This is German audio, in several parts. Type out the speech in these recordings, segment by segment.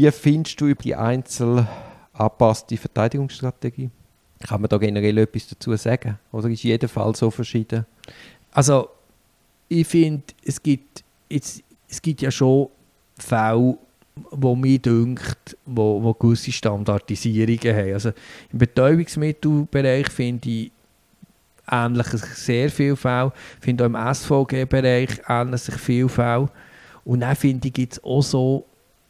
Wie findest du über die einzeln angepasste Verteidigungsstrategie? Kann man da generell etwas dazu sagen? Oder ist jeder Fall so verschieden? Also, ich finde, es gibt, jetzt, es gibt ja schon Fälle, wo mir dünkt, wo, wo gewisse Standardisierungen haben. Also im Betäubungsmittelbereich finde ich ähnlich sehr viele Fälle. Finde auch im SVG-Bereich ähnlich sich viele Fälle. Und dann finde ich, gibt es auch so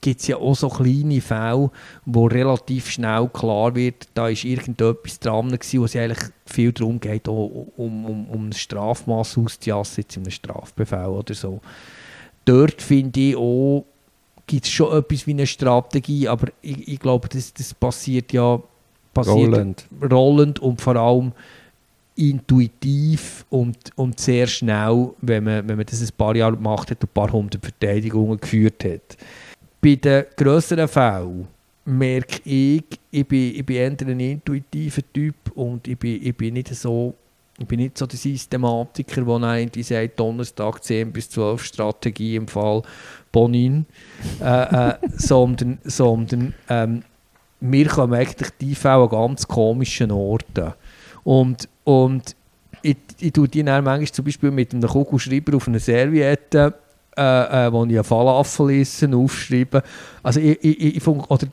gibt es ja auch so kleine Fälle, wo relativ schnell klar wird, da ist irgendetwas dran gewesen, wo es eigentlich viel darum geht, um, um, um ein Strafmaß auszujassen, jetzt in einem Strafbefehl oder so. Dort finde ich auch, gibt es schon etwas wie eine Strategie, aber ich, ich glaube, das, das passiert ja passiert rollend. rollend und vor allem intuitiv und, und sehr schnell, wenn man, wenn man das ein paar Jahre gemacht hat und ein paar hundert Verteidigungen geführt hat. Bei den grösseren Fällen merke ich, ich bin, ich bin eher ein intuitiver Typ und ich bin, ich bin nicht so ich bin nicht so der Systematiker, der eigentlich sagt, Donnerstag 10 bis 12 Strategie im Fall Bonin, äh, äh, sondern, sondern ähm, wir kommen eigentlich die Fälle an ganz komischen Orten. Und, und ich, ich tue die dann manchmal zum Beispiel mit einem Kugelschreiber auf einer Serviette äh, äh, wo ich einen Falafel essen, aufschreiben. Also ich, ich, ich, oder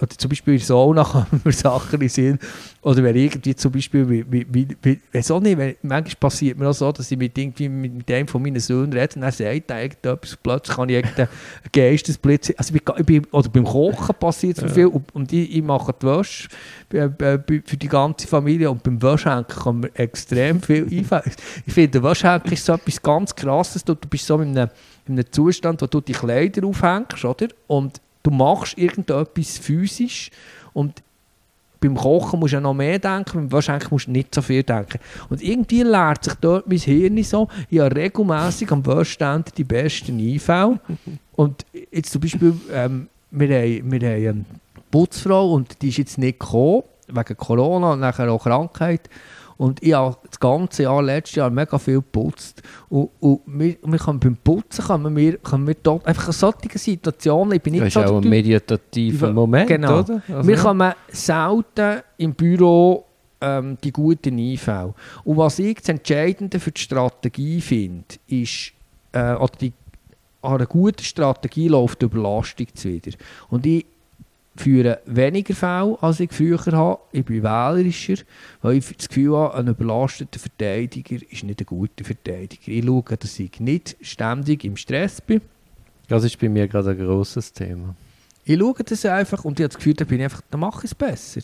oder zum Beispiel in Sauna kommen mir Sachen in Sinn. Oder wenn irgendwie zum Beispiel, wie, wie, wie, wie weiß auch nicht, wenn, manchmal passiert mir auch so, dass ich mit, irgendwie mit einem von meinen Söhnen rede und er sagt irgendetwas, plötzlich kann ich irgendeinen Geistesblitz, also ich bin, oder beim Kochen passiert es ja. viel und, und ich, ich, mache die Wäsche für die ganze Familie und beim Wäschhenken kann man extrem viel einfallen. Ich finde, der Wäschhenken ist so etwas ganz Krasses, du, du bist so in einem, in einem Zustand, wo du die Kleider aufhängst, oder? Und du machst irgendetwas physisch und beim Kochen musst du ja noch mehr denken, Wahrscheinlich musst du nicht so viel denken. Und irgendwie lernt sich dort mein Hirn so, ich habe regelmässig am Waschstand die besten Einfälle. und jetzt zum Beispiel, ähm, wir, haben, wir haben eine Putzfrau und die ist jetzt nicht gekommen, wegen Corona und nachher auch Krankheit. Und ich habe das ganze Jahr, letztes Jahr, mega viel geputzt. Und, und wir, wir können beim Putzen können wir, können wir dort einfach in solchen Situationen, ich bin nicht das ist so auch ein meditativer Moment, genau. oder? Also. Wir kommen selten im Büro ähm, die guten Einfälle. Und was ich das Entscheidende für die Strategie finde, ist, äh, oder die, an einer guten Strategie läuft die Überlastung zuwider. Und ich führen weniger Fälle, als ich früher hatte. Ich bin wählerischer, weil ich das Gefühl habe, ein überlasteter Verteidiger ist nicht ein guter Verteidiger. Ich schaue, dass ich nicht ständig im Stress bin. Das ist bei mir gerade ein grosses Thema. Ich schaue das einfach und ich habe das Gefühl, da bin ich einfach, dann mache ich es besser.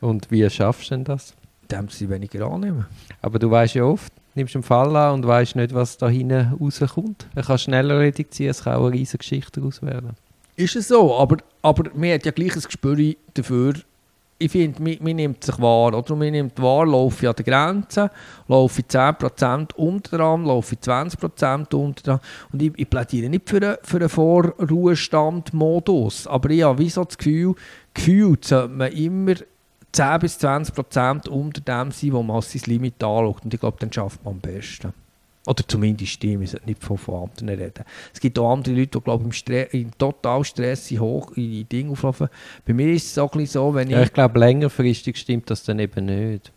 Und wie schaffst du denn das? Indem sie weniger annehmen. Aber du weißt ja oft, nimmst einen Fall an und weißt nicht, was da hinten rauskommt. Er kann schneller reduzieren, es kann auch eine riesige Geschichte daraus werden. Ist es so, aber, aber man hat ja gleich ein Gespür dafür, ich finde, man, man, nimmt sich wahr, oder? Man nimmt wahr, laufe ich an der Grenze, laufe ich 10% unter laufe ich 20% unter. Und ich, ich plädiere nicht für einen, für einen Vorruhestand-Modus, aber ich habe so das Gefühl, gefühlt sollte man immer 10 bis 20% unter dem sein, wo man sein Limit anschaut. Und ich glaube, dann schafft man am besten. Oder zumindest die, wir sollten nicht von, von anderen reden. Es gibt auch andere Leute, die glaube im, im total Stress hoch in die Dinge auflaufen. Bei mir ist es auch ein so, wenn ich... Ja, ich glaube, längerfristig stimmt das dann eben nicht.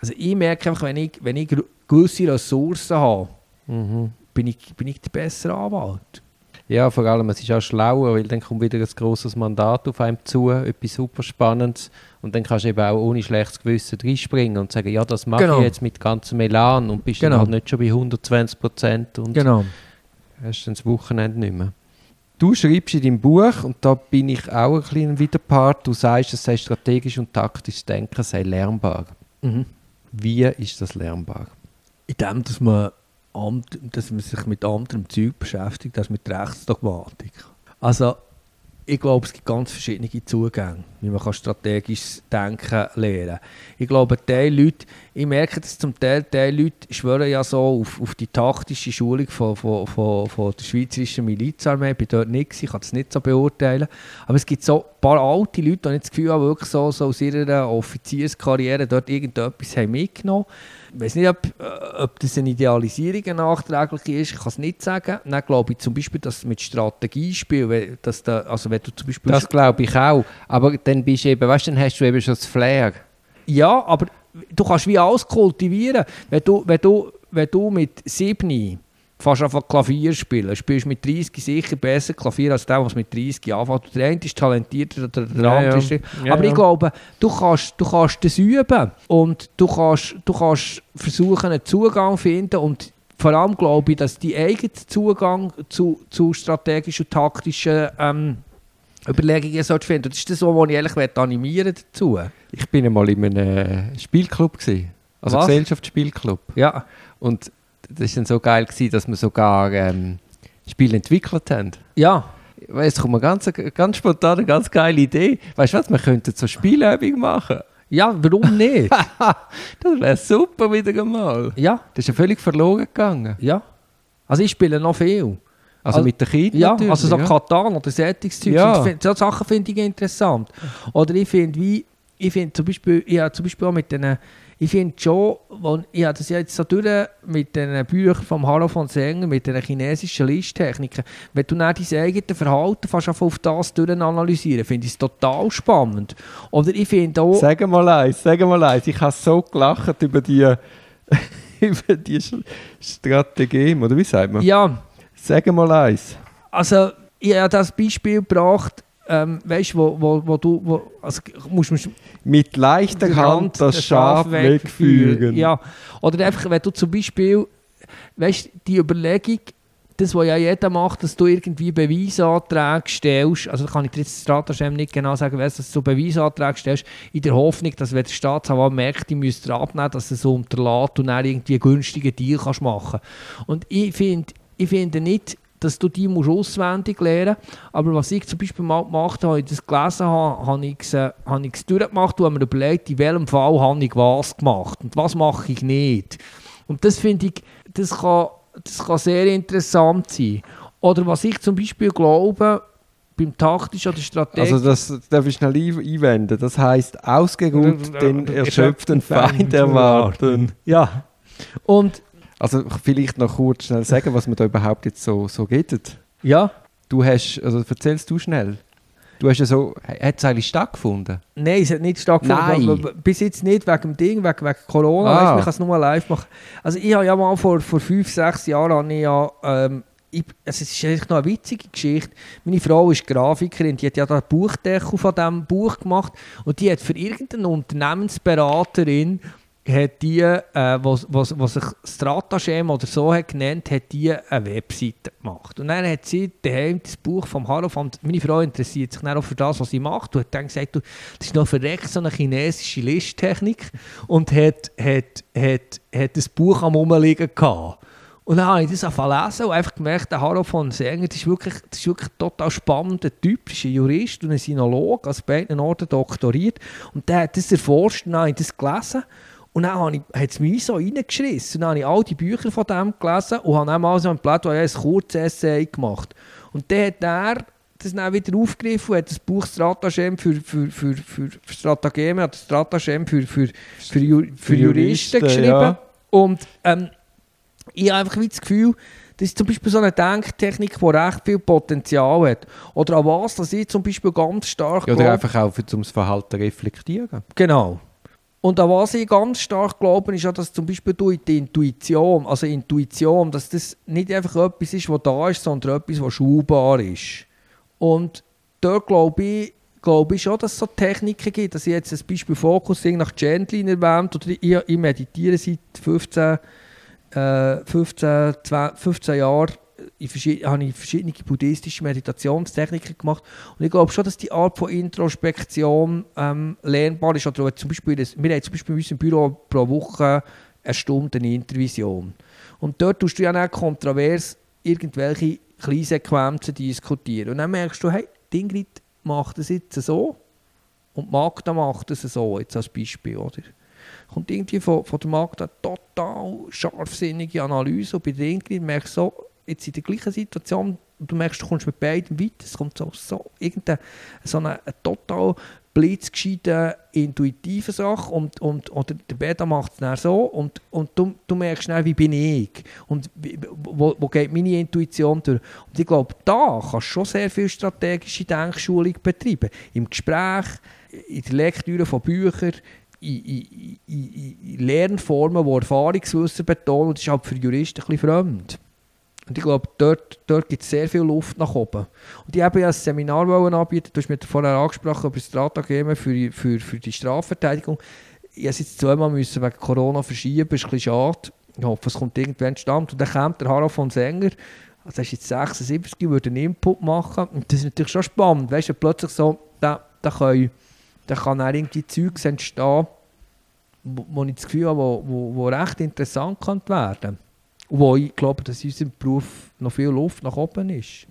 Also ich merke einfach, wenn ich, wenn ich gewisse Ressourcen habe, mhm. bin, ich, bin ich der bessere Anwalt. Ja, vor allem, es ist auch schlauer, weil dann kommt wieder ein grosses Mandat auf einem zu, etwas super Spannendes. Und dann kannst du eben auch ohne schlechtes Gewissen reinspringen und sagen, ja, das mache genau. ich jetzt mit ganzem Elan und bist genau. dann halt nicht schon bei 120 Prozent und genau. hast dann das Wochenende nicht mehr. Du schreibst in deinem Buch, und da bin ich auch ein bisschen Widerpart, du sagst, es sei strategisch und taktisch Denken sei lernbar. Mhm. Wie ist das lernbar? In dem, dass man dass man sich mit anderem Zeug beschäftigt als mit Rechtsdogmatik. Also, ich glaube, es gibt ganz verschiedene Zugänge, wie man kann strategisches Denken lernen. Ich glaube, die Leute, ich merke das zum Teil, die Leute schwören ja so auf, auf die taktische Schulung von, von, von, von der schweizerischen Milizarmee. Ich bin dort nicht, ich kann das nicht so beurteilen. Aber es gibt so ein paar alte Leute, die ich das Gefühl habe, wirklich so, so aus ihrer Offizierskarriere dort irgendetwas haben mitgenommen haben Ich weiß nicht, ob, äh, ob das eine Idealisierung nachträglich ist, ich kann es nicht sagen. Dann glaube ich zum Beispiel, dass mit Strategiespiel, dass da, also wenn du zum Beispiel... Das glaube ich auch, aber dann bist du eben, weißt, dann hast du eben schon das Flair. Ja, aber du kannst wie alles kultivieren. Wenn du, wenn du, wenn du mit 7 fast einfach Klavier spielen. Spielst mit 30 sicher besser Klavier als der, was mit 30 anfängt. Der eine ist talentierter, der, der ja, andere ist... Ja. Aber ja, ich glaube, du kannst, du kannst das üben und du kannst, du kannst versuchen, einen Zugang zu finden und vor allem glaube ich, dass die eigene Zugang zu, zu strategischen und taktischen ähm, Überlegungen sollst finden. Das ist das, was ich ehrlich animieren dazu. Ich bin einmal in einem Spielclub gewesen. Also was? Gesellschaftsspielclub. Ja. Und das war dann so geil, gewesen, dass wir sogar ähm, Spiele entwickelt haben. Ja. Es kommt mir ganz, ganz spontan eine ganz geile Idee. Weißt du was, wir könnten so Spielübung machen. Ja, warum nicht? das wäre super wieder einmal. Ja. Das ist ja völlig verloren gegangen. Ja. Also ich spiele noch viel. Also, also mit den Kindern Ja, also so ja. Katan oder Sättigungszeug. Ja. Solche Sachen finde ich interessant. Oder ich finde, wie, ich finde zum Beispiel, ja, zum Beispiel auch mit den ich finde schon, wo, ich habe das jetzt so durch mit den Büchern von Harro von Sänger, mit den chinesischen Listtechniken, wenn du dann dein eigenes Verhalten fast auf das analysieren finde ich es total spannend. Oder ich finde auch... Sag mal eins, sag mal eins, ich habe so gelacht über die, über die Strategie, oder wie sagt man? Ja. Sag mal eins. Also, ich habe das Beispiel gebracht, ähm, weißt wo, wo, wo du, wo, also musst, musst mit leichter Hand das Schaf wegführen. Ja, oder einfach, wenn du zum Beispiel, weißt die Überlegung, das, was ja jeder macht, dass du irgendwie Beweisanträge stellst, also kann ich dir jetzt Strataschem nicht genau sagen, weißt, dass du Beweisanträge stellst, in der Hoffnung, dass wenn der Staatsanwalt merkt, die müsste abnehmen, dass er so unterlässt und dann irgendwie einen günstigen Deal kannst machen. Und ich finde ich finde nicht, dass du die musst auswendig lernen musst. Aber was ich zum Beispiel mal gemacht habe, ich das gelesen habe, habe ich es, äh, habe ich es durchgemacht und habe mir überlegt, in welchem Fall habe ich was gemacht und was mache ich nicht. Und das finde ich, das kann, das kann sehr interessant sein. Oder was ich zum Beispiel glaube, beim taktischen oder strategischen... Also das darf ich schnell einwenden. Das heisst, ausgeruht den erschöpften Feind erwarten. Ja. Und also vielleicht noch kurz schnell sagen, was man da überhaupt jetzt so, so geht. Ja. Du hast, also erzählst du schnell. Du hast ja so, hat es eigentlich stattgefunden? Nein, es hat nicht stattgefunden. Nein. Bis jetzt nicht, wegen dem Ding, wegen, wegen Corona. Ah. Weißt, man kann es nur live machen. Also ich habe ja mal vor, vor fünf, sechs Jahren ich ja, ähm, ich, also es ist eigentlich noch eine witzige Geschichte. Meine Frau ist Grafikerin, die hat ja da ein Buchdeckel von diesem Buch gemacht und die hat für irgendeine Unternehmensberaterin hat die, äh, was, was, was sich Stratagem oder so hat genannt, hat die eine Webseite gemacht. Und dann hat sie daheim das Buch vom Harofan, meine Frau interessiert sich dann auch für das, was sie macht, und hat dann gesagt, du, das ist noch verreckt so eine chinesische Listtechnik und hat, hat, hat, hat das Buch am Rumliegen gehabt. Und dann habe ich das lesen und einfach gemerkt, der Haro von Sänger, das ist wirklich, das ist wirklich ein total spannender Typ, ist ein Jurist und ein Sinolog, also beiden Orten doktoriert. Und der hat das erforscht und dann habe ich das gelesen. Und dann hat es mich so reingeschissen. Und dann habe ich all die Bücher von dem gelesen und habe dann mal so ein Plädoyer, ein Kurzessay gemacht. Und dann hat er das dann wieder aufgegriffen und hat das Buch Stratagem für, für, für, für, für Stratageme, hat Stratagem für, für, für, Ju, für, Juristen, Juristen geschrieben. Ja. Und ähm, ich habe einfach das Gefühl, das ist zum Beispiel so eine Denktechnik, die recht viel Potenzial hat. Oder an was, dass ich zum Beispiel ganz stark... Ja, oder einfach auch, um das Verhalten reflektieren. Genau. Und an was ich ganz stark glaube, ist ja, dass zum Beispiel durch die Intuition, also Intuition, dass das nicht einfach etwas ist, was da ist, sondern etwas, was schulbar ist. Und dort glaube ich, glaube ich schon, dass es so Techniken gibt, dass ich jetzt ein Beispiel Focusing nach Gentlin erwähnt, oder ich, ich meditiere seit 15, äh, 15, 20, 15 Jahren ich habe ich verschiedene buddhistische Meditationstechniken gemacht und ich glaube schon, dass die Art von Introspektion ähm, lernbar ist. Oder zum Beispiel, wir haben zum Beispiel in unserem Büro pro Woche eine Stunde eine Intervision. Und dort tust du ja auch kontrovers irgendwelche Kleinsequenzen diskutieren. Und dann merkst du, hey, Ingrid macht das jetzt so und Magda macht das so, jetzt als Beispiel, oder? Kommt irgendwie von, von der Magda total scharfsinnige Analyse und bei der merkst du so, jetzt in der gleichen Situation du merkst, du kommst mit beiden weiter, es kommt so, so irgendeine so eine, eine total blitzgescheiten, intuitiven Sache und, und, oder der Beta macht es dann so und, und du, du merkst schnell, wie bin ich und wo, wo geht meine Intuition durch. Und ich glaube, da kannst du schon sehr viel strategische Denkschulung betreiben. Im Gespräch, in der Lektüre von Büchern, in, in, in, in Lernformen, die Erfahrungswissen betonen. Das ist halt für Juristen ein bisschen fremd. Und ich glaube, dort, dort gibt es sehr viel Luft nach oben. Und ich habe ja ein Seminar anbieten, du hast mir vorher angesprochen über das Stratagemen für, für, für die Strafverteidigung. Ich musste jetzt zweimal müssen wegen Corona verschieben, das ist ein bisschen schade. Ich hoffe, es kommt irgendwann stand. Und dann kommt der Harald von Sänger, also er ist jetzt 76, würde einen Input machen. Und das ist natürlich schon spannend, weißt du, plötzlich so, da, da, können, da kann auch irgendwie Zeugs entstehen, wo, wo ich das Gefühl habe, wo, wo, wo recht interessant kann werden. Und wo ich glaube, dass in unserem Beruf noch viel Luft nach oben ist.